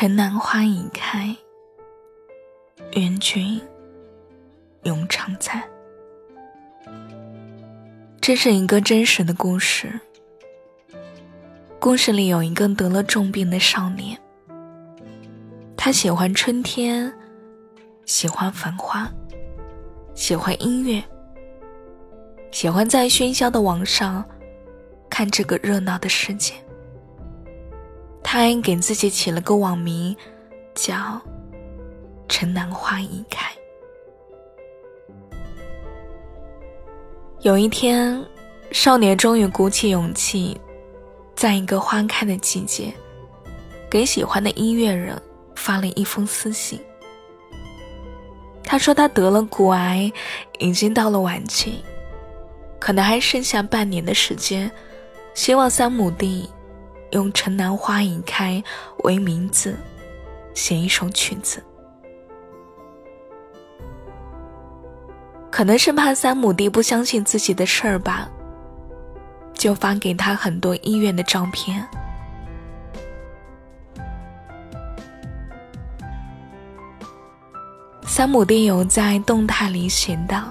城南花已开，愿君永常在。这是一个真实的故事。故事里有一个得了重病的少年，他喜欢春天，喜欢繁花，喜欢音乐，喜欢在喧嚣的网上看这个热闹的世界。他还给自己起了个网名，叫“城南花已开”。有一天，少年终于鼓起勇气。在一个花开的季节，给喜欢的音乐人发了一封私信。他说他得了骨癌，已经到了晚期，可能还剩下半年的时间，希望三亩地用《城南花已开》为名字，写一首曲子。可能是怕三亩地不相信自己的事儿吧。就发给他很多医院的照片。三亩地有在动态里写道：“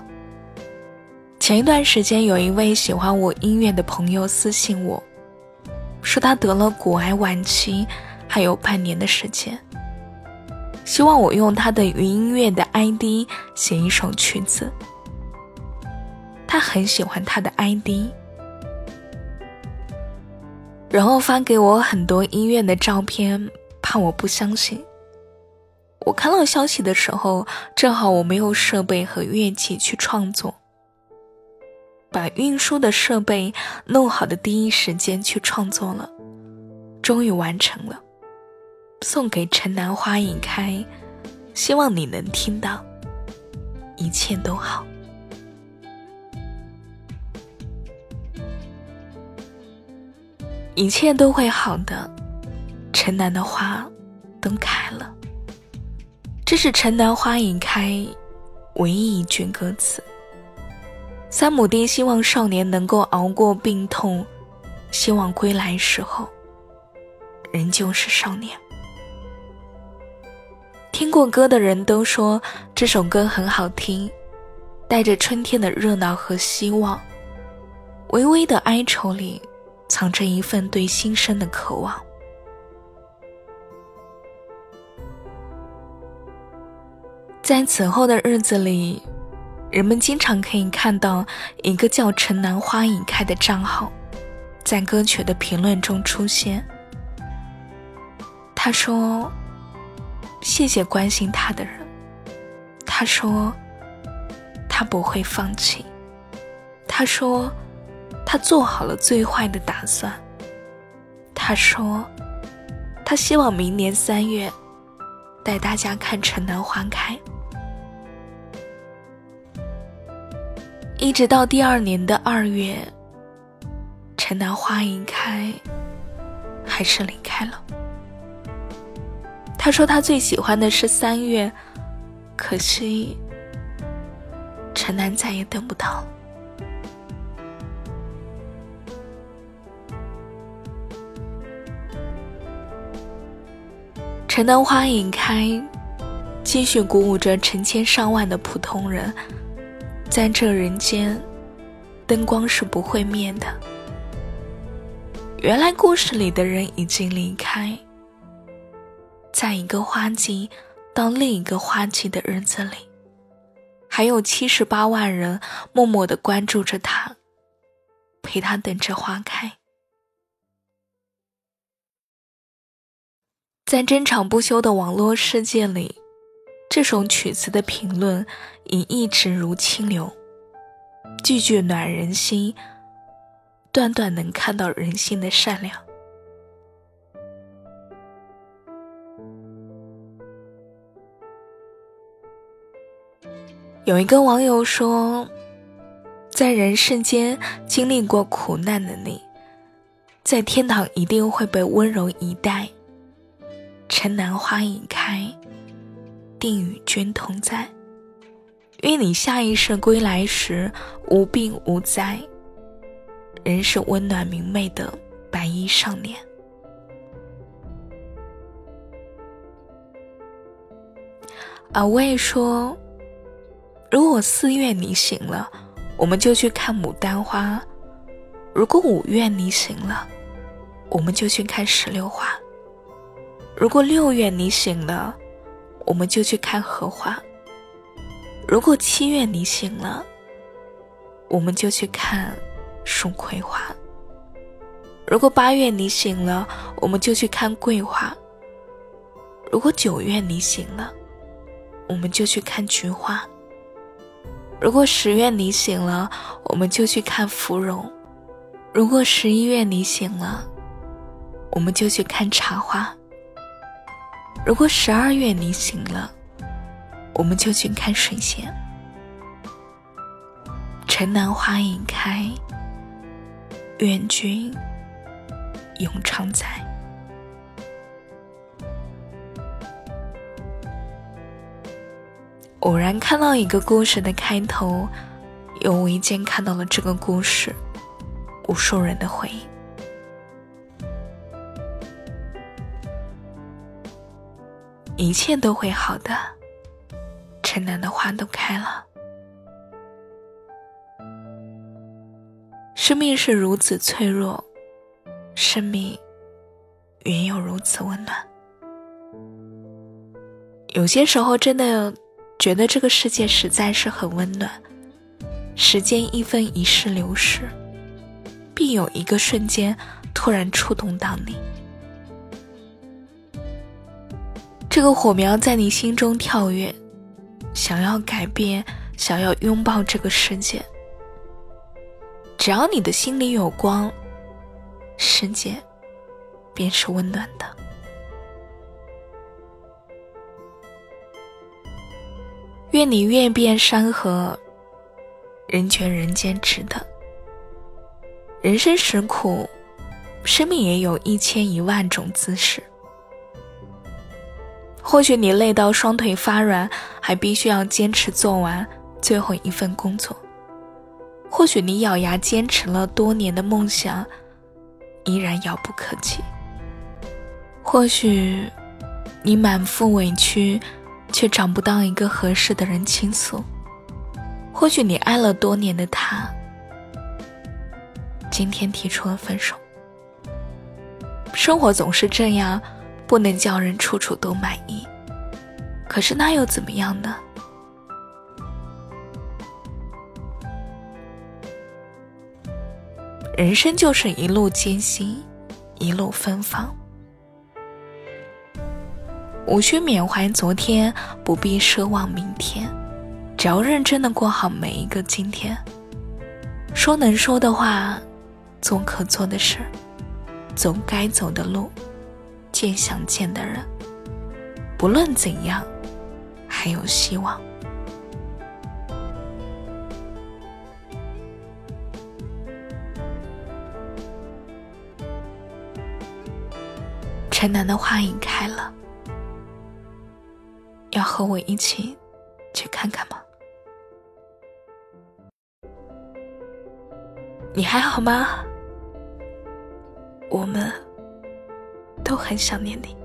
前一段时间，有一位喜欢我音乐的朋友私信我，说他得了骨癌晚期，还有半年的时间，希望我用他的云音乐的 ID 写一首曲子。他很喜欢他的 ID。”然后发给我很多医院的照片，怕我不相信。我看到消息的时候，正好我没有设备和乐器去创作，把运输的设备弄好的第一时间去创作了，终于完成了，送给城南花已开，希望你能听到，一切都好。一切都会好的，城南的花都开了。这是城南花已开唯一一句歌词。三亩地希望少年能够熬过病痛，希望归来时候仍旧是少年。听过歌的人都说这首歌很好听，带着春天的热闹和希望，微微的哀愁里。藏着一份对新生的渴望。在此后的日子里，人们经常可以看到一个叫“城南花已开”的账号，在歌曲的评论中出现。他说：“谢谢关心他的人。”他说：“他不会放弃。”他说。他做好了最坏的打算。他说：“他希望明年三月带大家看城南花开。”一直到第二年的二月，城南花一开，还是离开了。他说他最喜欢的是三月，可惜城南再也等不到了。城南花已开，继续鼓舞着成千上万的普通人。在这人间，灯光是不会灭的。原来故事里的人已经离开，在一个花季到另一个花季的日子里，还有七十八万人默默的关注着他，陪他等着花开。在争吵不休的网络世界里，这首曲子的评论已一直如清流，句句暖人心，段段能看到人性的善良。有一个网友说，在人世间经历过苦难的你，在天堂一定会被温柔以待。城南花已开，定与君同在。愿你下一世归来时无病无灾，仍是温暖明媚的白衣少年。阿魏说：“如果四月你醒了，我们就去看牡丹花；如果五月你醒了，我们就去看石榴花；如果六月你醒了，我们就去看荷花；如果七月你醒了，我们就去看蜀葵花；如果八月你醒了，我们就去看桂花；如果九月你醒了，我们就去看菊花。如果十月你醒了，我们就去看芙蓉；如果十一月你醒了，我们就去看茶花；如果十二月你醒了，我们就去看水仙。城南花已开，愿君永常在。偶然看到一个故事的开头，又无意间看到了这个故事无数人的回忆。一切都会好的，城南的花都开了。生命是如此脆弱，生命原有如此温暖。有些时候，真的。觉得这个世界实在是很温暖，时间一分一世流逝，必有一个瞬间突然触动到你。这个火苗在你心中跳跃，想要改变，想要拥抱这个世界。只要你的心里有光，世界便是温暖的。愿你阅遍山河，人全人间值得。人生实苦，生命也有一千一万种姿势。或许你累到双腿发软，还必须要坚持做完最后一份工作；或许你咬牙坚持了多年的梦想，依然遥不可及；或许你满腹委屈。却找不到一个合适的人倾诉。或许你爱了多年的他，今天提出了分手。生活总是这样，不能叫人处处都满意。可是那又怎么样呢？人生就是一路艰辛，一路芬芳。无需缅怀昨天，不必奢望明天，只要认真的过好每一个今天。说能说的话，做可做的事，走该走的路，见想见的人。不论怎样，还有希望。城南的花已开了。要和我一起去看看吗？你还好吗？我们都很想念你。